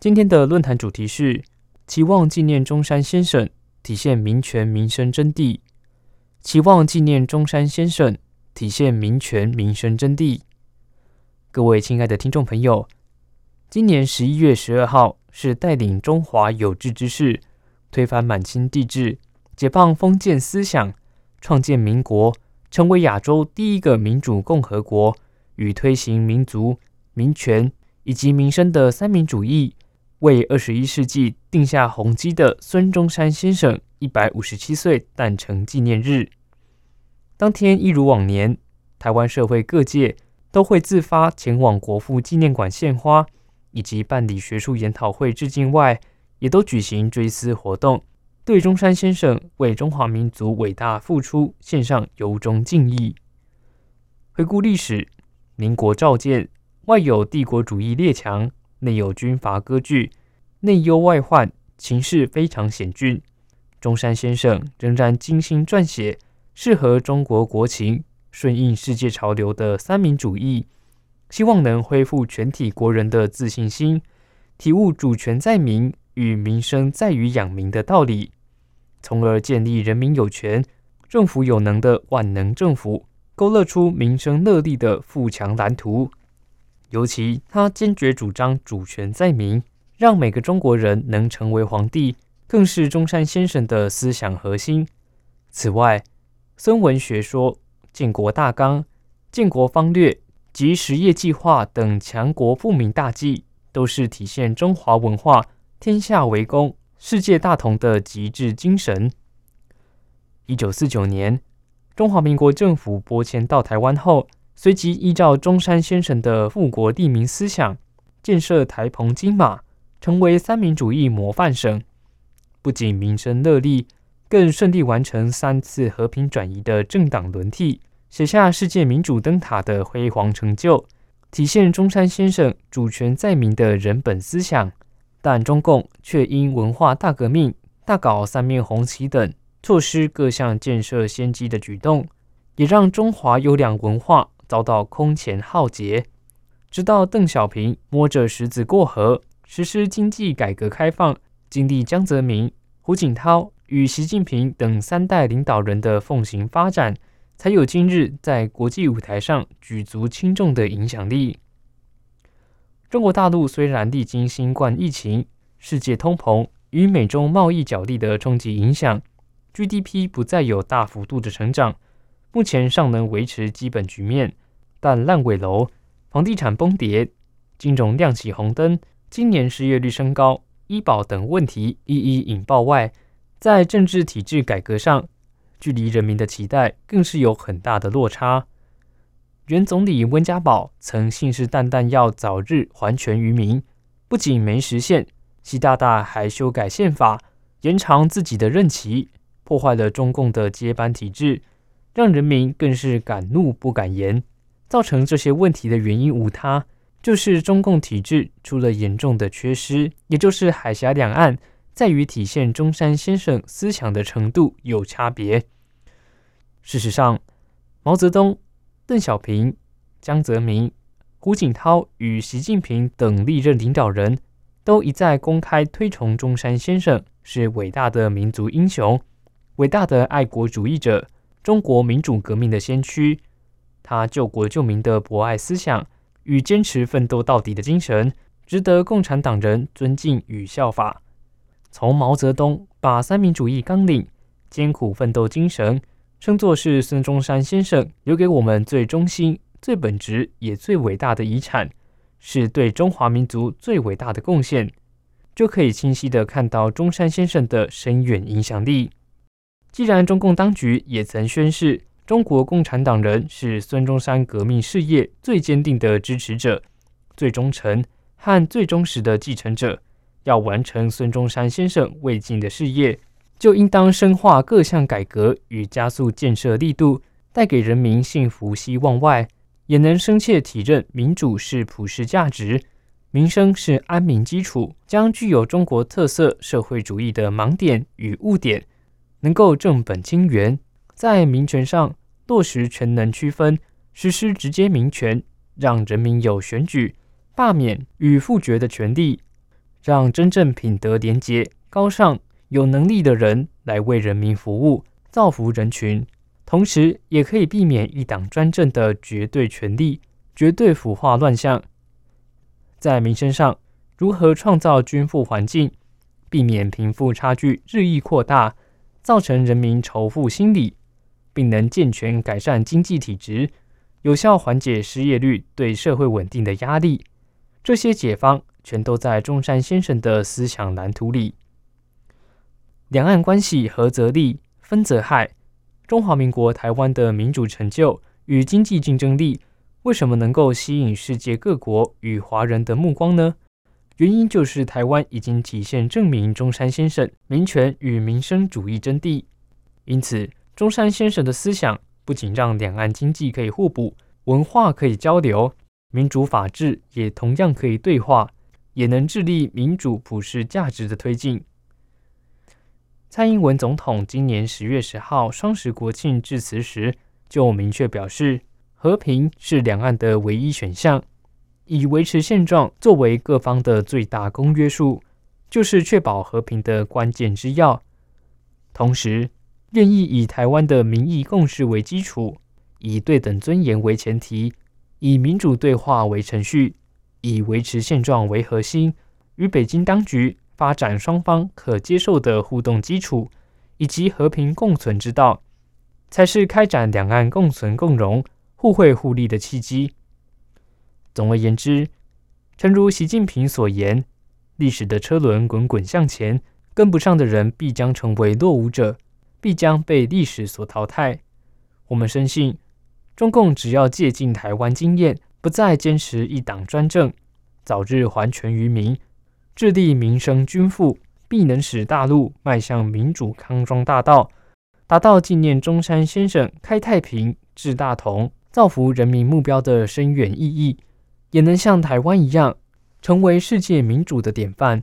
今天的论坛主题是期望纪念中山先生，体现民权民生真谛。期望纪念中山先生，体现民权民生真谛。各位亲爱的听众朋友，今年十一月十二号是带领中华有志之士推翻满清帝制、解放封建思想、创建民国。成为亚洲第一个民主共和国，与推行民族、民权以及民生的三民主义，为二十一世纪定下宏基的孙中山先生一百五十七岁诞辰纪念日。当天一如往年，台湾社会各界都会自发前往国父纪念馆献花，以及办理学术研讨会致敬外，也都举行追思活动。对中山先生为中华民族伟大付出献上由衷敬意。回顾历史，民国召见，外有帝国主义列强，内有军阀割据，内忧外患，情势非常险峻。中山先生仍然精心撰写适合中国国情、顺应世界潮流的三民主义，希望能恢复全体国人的自信心，体悟主权在民与民生在于养民的道理。从而建立人民有权、政府有能的万能政府，勾勒出民生乐利的富强蓝图。尤其他坚决主张主权在民，让每个中国人能成为皇帝，更是中山先生的思想核心。此外，孙文学说、建国大纲、建国方略及实业计划等强国富民大计，都是体现中华文化天下为公。世界大同的极致精神。一九四九年，中华民国政府拨迁到台湾后，随即依照中山先生的富国利民思想，建设台澎金马，成为三民主义模范省。不仅民生乐利，更顺利完成三次和平转移的政党轮替，写下世界民主灯塔的辉煌成就，体现中山先生主权在民的人本思想。但中共却因文化大革命、大搞三面红旗等，错失各项建设先机的举动，也让中华优良文化遭到空前浩劫。直到邓小平摸着石子过河，实施经济改革开放，经历江泽民、胡锦涛与习近平等三代领导人的奉行发展，才有今日在国际舞台上举足轻重的影响力。中国大陆虽然历经新冠疫情、世界通膨与美中贸易角力的冲击影响，GDP 不再有大幅度的成长，目前尚能维持基本局面。但烂尾楼、房地产崩跌、金融亮起红灯、今年失业率升高、医保等问题一一引爆外，在政治体制改革上，距离人民的期待更是有很大的落差。原总理温家宝曾信誓旦旦要早日还权于民，不仅没实现，习大大还修改宪法，延长自己的任期，破坏了中共的接班体制，让人民更是敢怒不敢言。造成这些问题的原因无他，就是中共体制出了严重的缺失，也就是海峡两岸在于体现中山先生思想的程度有差别。事实上，毛泽东。邓小平、江泽民、胡锦涛与习近平等历任领导人都一再公开推崇中山先生是伟大的民族英雄、伟大的爱国主义者、中国民主革命的先驱。他救国救民的博爱思想与坚持奋斗到底的精神，值得共产党人尊敬与效法。从毛泽东把三民主义纲领、艰苦奋斗精神。称作是孙中山先生留给我们最忠心、最本质也最伟大的遗产，是对中华民族最伟大的贡献，就可以清晰的看到中山先生的深远影响力。既然中共当局也曾宣示，中国共产党人是孙中山革命事业最坚定的支持者、最忠诚和最忠实的继承者，要完成孙中山先生未尽的事业，就应当深化各项改革与加速建设力度，带给人民幸福希望外，也能深切体认民主是普世价值，民生是安民基础，将具有中国特色社会主义的盲点与误点，能够正本清源，在民权上落实全能区分，实施直接民权，让人民有选举。罢免与复决的权利，让真正品德廉洁、高尚、有能力的人来为人民服务，造福人群，同时也可以避免一党专政的绝对权力、绝对腐化乱象。在民生上，如何创造均富环境，避免贫富差距日益扩大，造成人民仇富心理，并能健全改善经济体质，有效缓解失业率对社会稳定的压力。这些解方全都在中山先生的思想蓝图里。两岸关系合则利，分则害。中华民国台湾的民主成就与经济竞争力，为什么能够吸引世界各国与华人的目光呢？原因就是台湾已经体现证明中山先生民权与民生主义真谛。因此，中山先生的思想不仅让两岸经济可以互补，文化可以交流。民主法治也同样可以对话，也能致力民主普世价值的推进。蔡英文总统今年十月十号双十国庆致辞时，就明确表示，和平是两岸的唯一选项，以维持现状作为各方的最大公约数，就是确保和平的关键之要。同时，愿意以台湾的民意共识为基础，以对等尊严为前提。以民主对话为程序，以维持现状为核心，与北京当局发展双方可接受的互动基础，以及和平共存之道，才是开展两岸共存共荣、互惠互利的契机。总而言之，诚如习近平所言：“历史的车轮滚滚向前，跟不上的人必将成为落伍者，必将被历史所淘汰。”我们深信。中共只要借鉴台湾经验，不再坚持一党专政，早日还权于民，致力民生均富，必能使大陆迈向民主康庄大道，达到纪念中山先生开太平、治大同、造福人民目标的深远意义，也能像台湾一样，成为世界民主的典范。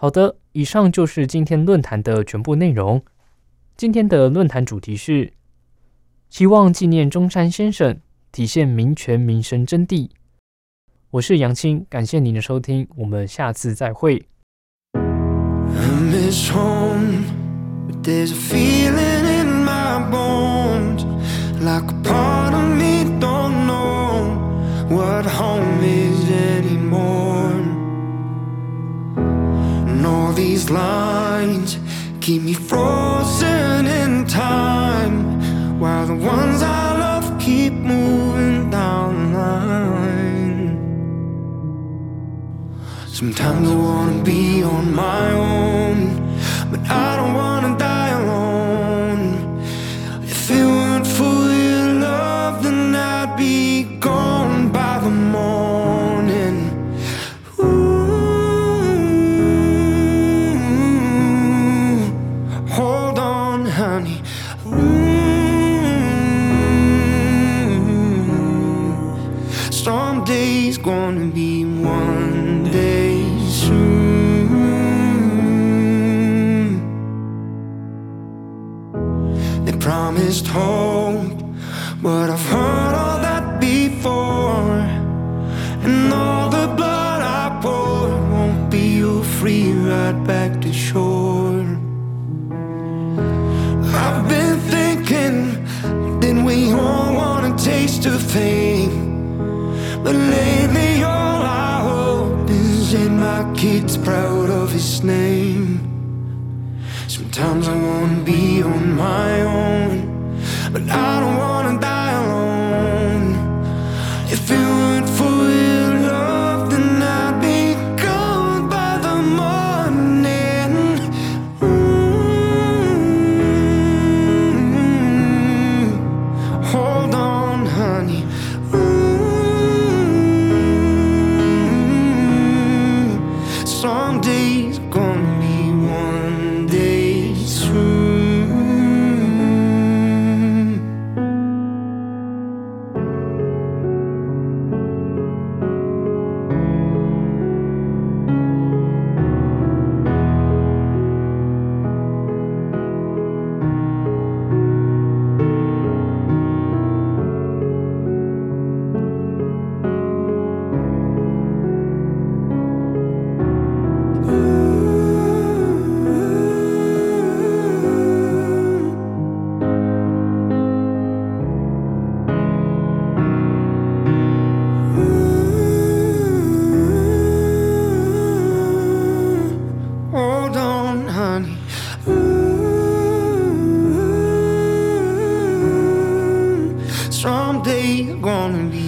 好的，以上就是今天论坛的全部内容。今天的论坛主题是。希望纪念中山先生，体现民权民生真谛。我是杨青，感谢您的收听，我们下次再会。While the ones I love keep moving down the line. Sometimes I wanna be on my own, but I don't wanna They promised hope, but I've heard all that before. And all the blood I poured won't be your free ride back to shore. I've been thinking, then we all want a taste of fame. But lately all I hope is that my kid's proud of his name Sometimes I wanna be on my own But I don't wanna die alone. If it weren't honey. Someday you're gonna be